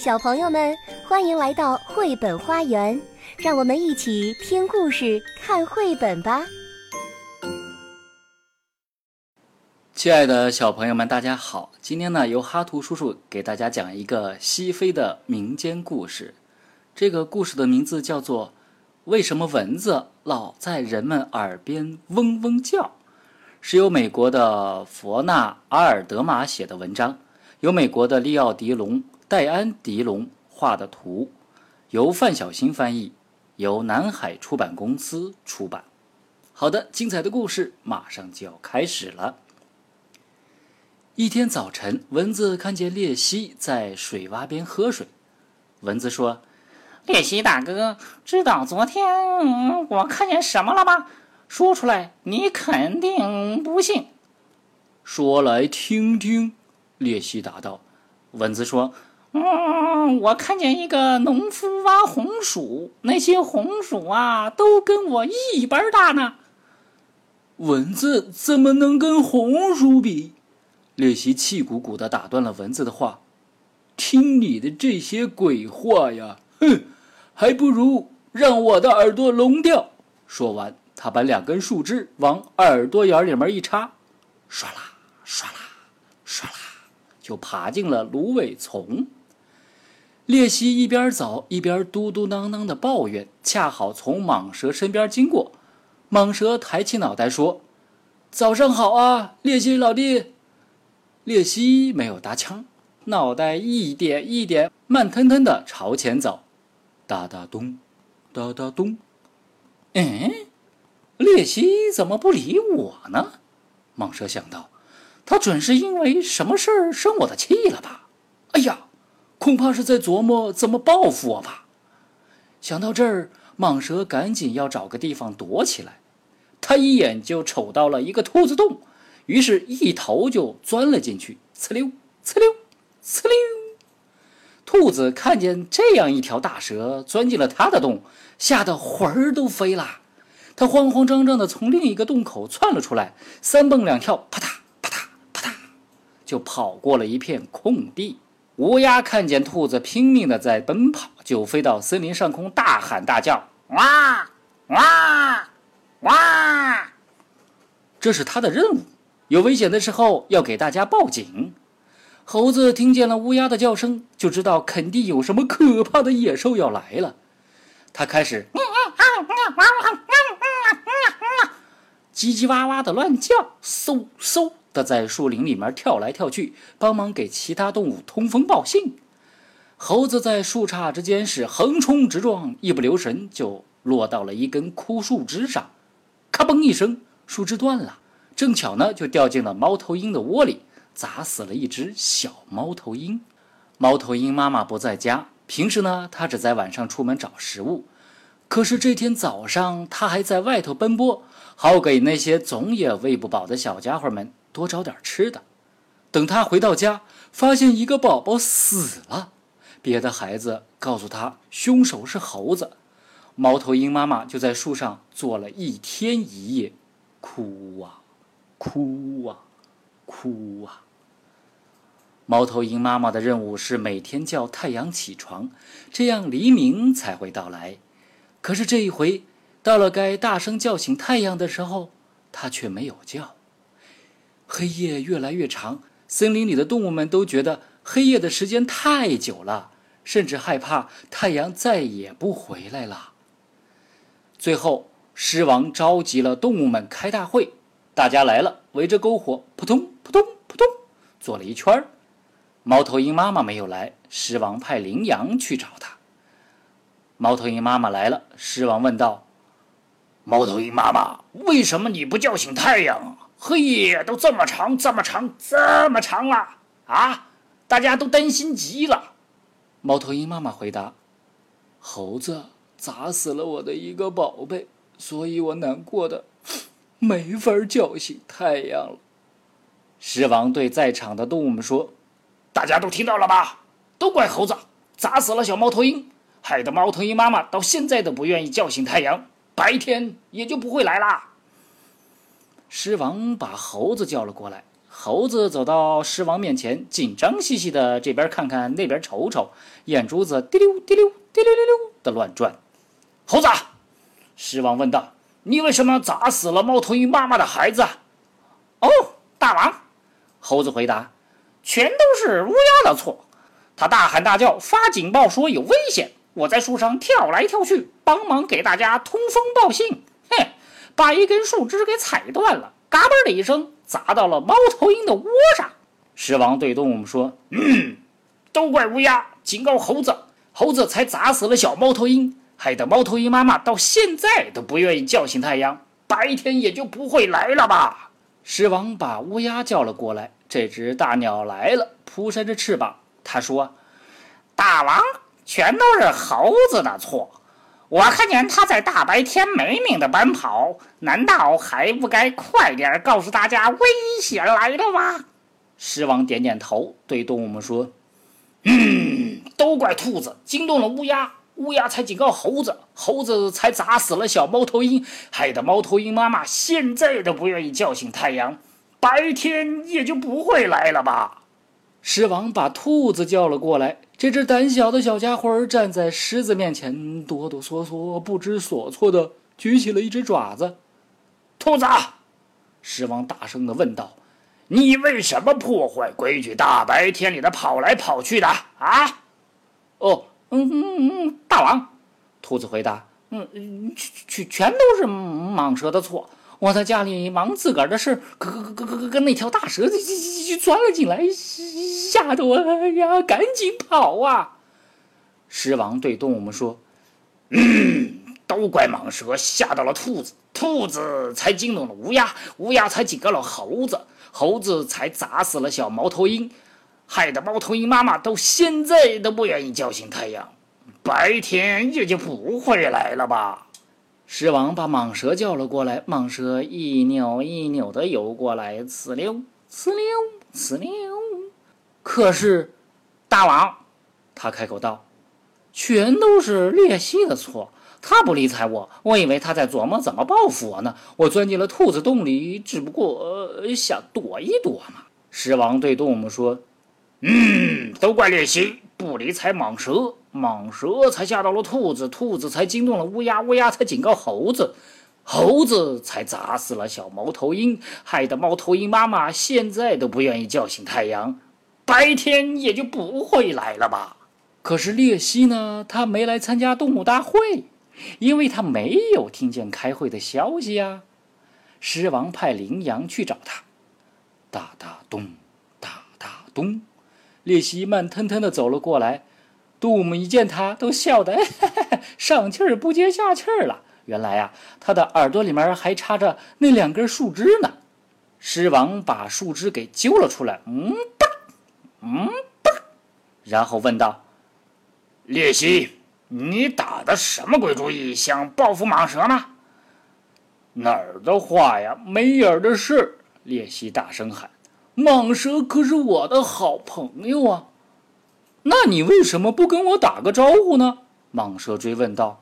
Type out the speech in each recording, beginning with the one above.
小朋友们，欢迎来到绘本花园，让我们一起听故事、看绘本吧。亲爱的小朋友们，大家好！今天呢，由哈图叔叔给大家讲一个西非的民间故事。这个故事的名字叫做《为什么蚊子老在人们耳边嗡嗡叫》，是由美国的佛纳阿尔德玛写的文章，由美国的利奥迪龙。戴安·迪龙画的图，由范小新翻译，由南海出版公司出版。好的，精彩的故事马上就要开始了。一天早晨，蚊子看见鬣蜥在水洼边喝水。蚊子说：“鬣蜥大哥，知道昨天我看见什么了吗？说出来，你肯定不信。”说来听听。鬣蜥答道。蚊子说。嗯，我看见一个农夫挖红薯，那些红薯啊，都跟我一般大呢。蚊子怎么能跟红薯比？鬣蜥气鼓鼓的打断了蚊子的话：“听你的这些鬼话呀，哼，还不如让我的耳朵聋掉。”说完，他把两根树枝往耳朵眼里面一插，唰啦唰啦唰啦，就爬进了芦苇丛。鬣蜥一边走一边嘟嘟囔囔的抱怨，恰好从蟒蛇身边经过。蟒蛇抬起脑袋说：“早上好啊，鬣蜥老弟。”鬣蜥没有搭腔，脑袋一点一点慢腾腾的朝前走，哒哒咚，哒哒咚。嗯，鬣蜥怎么不理我呢？蟒蛇想到，他准是因为什么事儿生我的气了吧？哎呀！恐怕是在琢磨怎么报复我吧。想到这儿，蟒蛇赶紧要找个地方躲起来。他一眼就瞅到了一个兔子洞，于是一头就钻了进去。呲溜，呲溜，呲溜。兔子看见这样一条大蛇钻进了他的洞，吓得魂儿都飞了。他慌慌张张地从另一个洞口窜了出来，三蹦两跳，啪嗒啪嗒啪嗒，就跑过了一片空地。乌鸦看见兔子拼命的在奔跑，就飞到森林上空，大喊大叫：“哇哇哇！”这是它的任务，有危险的时候要给大家报警。猴子听见了乌鸦的叫声，就知道肯定有什么可怕的野兽要来了。它开始 叽叽哇哇的乱叫，嗖嗖。的在树林里面跳来跳去，帮忙给其他动物通风报信。猴子在树杈之间是横冲直撞，一不留神就落到了一根枯树枝上，咔嘣一声，树枝断了。正巧呢，就掉进了猫头鹰的窝里，砸死了一只小猫头鹰。猫头鹰妈妈不在家，平时呢，它只在晚上出门找食物。可是这天早上，它还在外头奔波，好给那些总也喂不饱的小家伙们。多找点吃的。等他回到家，发现一个宝宝死了。别的孩子告诉他，凶手是猴子。猫头鹰妈妈就在树上坐了一天一夜，哭啊，哭啊，哭啊。猫头鹰妈妈的任务是每天叫太阳起床，这样黎明才会到来。可是这一回，到了该大声叫醒太阳的时候，它却没有叫。黑夜越来越长，森林里的动物们都觉得黑夜的时间太久了，甚至害怕太阳再也不回来了。最后，狮王召集了动物们开大会，大家来了，围着篝火，扑通扑通扑通，坐了一圈。猫头鹰妈妈没有来，狮王派羚羊去找他。猫头鹰妈妈来了，狮王问道：“猫头鹰妈妈，为什么你不叫醒太阳？”嘿都这么长，这么长，这么长了啊！大家都担心极了。猫头鹰妈妈回答：“猴子砸死了我的一个宝贝，所以我难过的没法叫醒太阳了。”狮王对在场的动物们说：“大家都听到了吧？都怪猴子砸死了小猫头鹰，害得猫头鹰妈妈到现在都不愿意叫醒太阳，白天也就不会来啦。”狮王把猴子叫了过来，猴子走到狮王面前，紧张兮兮的这边看看那边瞅瞅，眼珠子滴溜滴溜滴溜溜溜的乱转。猴子，狮王问道：“你为什么砸死了猫头鹰妈妈的孩子？”哦，大王，猴子回答：“全都是乌鸦的错。他大喊大叫，发警报说有危险。我在树上跳来跳去，帮忙给大家通风报信。哼，把一根树枝给踩断了，嘎嘣的一声。”砸到了猫头鹰的窝上，狮王对动物们说：“嗯，都怪乌鸦警告猴子，猴子才砸死了小猫头鹰，害得猫头鹰妈妈到现在都不愿意叫醒太阳，白天也就不会来了吧。”狮王把乌鸦叫了过来，这只大鸟来了，扑扇着翅膀。他说：“大王，全都是猴子的错。”我看见他在大白天没命的奔跑，难道还不该快点告诉大家危险来了吗？狮王点点头，对动物们说：“嗯，都怪兔子惊动了乌鸦，乌鸦才警告猴子，猴子才砸死了小猫头鹰，害得猫头鹰妈妈现在都不愿意叫醒太阳，白天也就不会来了吧。”狮王把兔子叫了过来。这只胆小的小家伙站在狮子面前，哆哆嗦嗦、不知所措的举起了一只爪子。兔子，狮王大声的问道：“你为什么破坏规矩，大白天里的跑来跑去的？啊？”“哦，嗯嗯嗯，大王。”兔子回答：“嗯，全全全都是蟒蛇的错。”我在家里忙自个儿的事，可可可可可那条大蛇就就就钻了进来，吓得我呀，赶紧跑啊！狮王对动物们说：“嗯，都怪蟒蛇吓到了兔子，兔子才惊动了乌鸦，乌鸦才警告了猴子，猴子才砸死了小猫头鹰，害得猫头鹰妈妈到现在都不愿意叫醒太阳，白天也就不会来了吧。”狮王把蟒蛇叫了过来，蟒蛇一扭一扭的游过来，呲溜呲溜呲溜。可是，大王，他开口道：“全都是鬣蜥的错，他不理睬我。我以为他在琢磨怎么报复我呢。我钻进了兔子洞里，只不过想躲一躲嘛。”狮王对动物们说：“嗯，都怪鬣蜥不理睬蟒蛇。”蟒蛇才吓到了兔子，兔子才惊动了乌鸦，乌鸦才警告猴子，猴子才砸死了小猫头鹰，害得猫头鹰妈妈现在都不愿意叫醒太阳，白天也就不会来了吧？可是鬣蜥呢？他没来参加动物大会，因为他没有听见开会的消息呀。狮王派羚羊去找他，哒哒咚，哒哒咚，鬣蜥慢腾腾的走了过来。杜姆一见他，都笑得上气儿不接下气儿了。原来呀，他的耳朵里面还插着那两根树枝呢。狮王把树枝给揪了出来，嗯吧，嗯吧，然后问道：“列蜥，你打的什么鬼主意？想报复蟒蛇吗？”“哪儿的话呀，没影儿的事！”列蜥大声喊：“蟒蛇可是我的好朋友啊！”那你为什么不跟我打个招呼呢？蟒蛇追问道。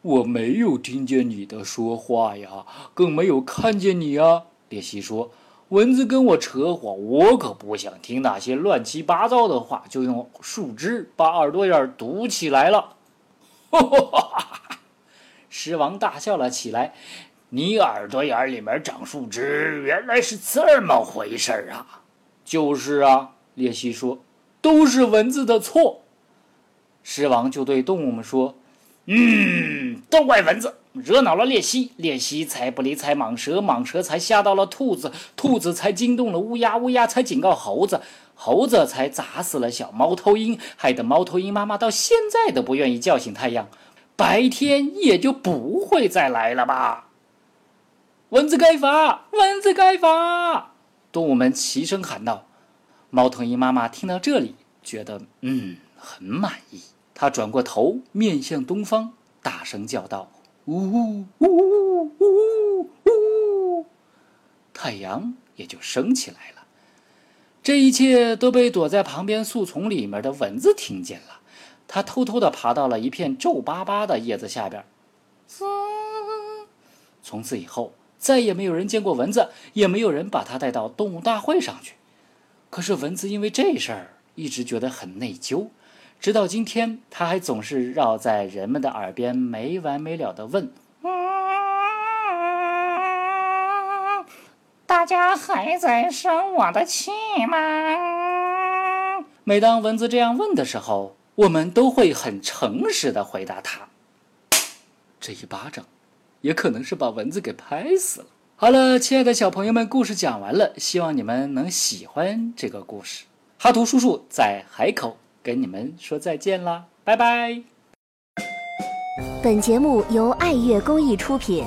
我没有听见你的说话呀，更没有看见你啊。鬣蜥说。蚊子跟我扯谎，我可不想听那些乱七八糟的话，就用树枝把耳朵眼堵起来了。哈哈！狮王大笑了起来。你耳朵眼里面长树枝，原来是这么回事啊！就是啊，鬣蜥说。都是蚊子的错，狮王就对动物们说：“嗯，都怪蚊子惹恼了鬣蜥，鬣蜥才不理睬蟒蛇，蟒蛇才吓到了兔子，兔子才惊动了乌鸦，乌鸦才警告猴子，猴子才砸死了小猫头鹰，害得猫头鹰妈妈到现在都不愿意叫醒太阳，白天也就不会再来了吧？蚊子该罚，蚊子该罚！”动物们齐声喊道。猫头鹰妈妈听到这里，觉得嗯很满意。它转过头，面向东方，大声叫道：“呜呜呜呜呜呜！”太阳也就升起来了。这一切都被躲在旁边树丛里面的蚊子听见了。它偷偷地爬到了一片皱巴巴的叶子下边。从此以后，再也没有人见过蚊子，也没有人把它带到动物大会上去。可是蚊子因为这事儿一直觉得很内疚，直到今天，它还总是绕在人们的耳边没完没了的问：“大家还在生我的气吗？”每当蚊子这样问的时候，我们都会很诚实的回答他。这一巴掌。也可能是把蚊子给拍死了。好了，亲爱的小朋友们，故事讲完了，希望你们能喜欢这个故事。哈图叔叔在海口跟你们说再见啦，拜拜。本节目由爱乐公益出品。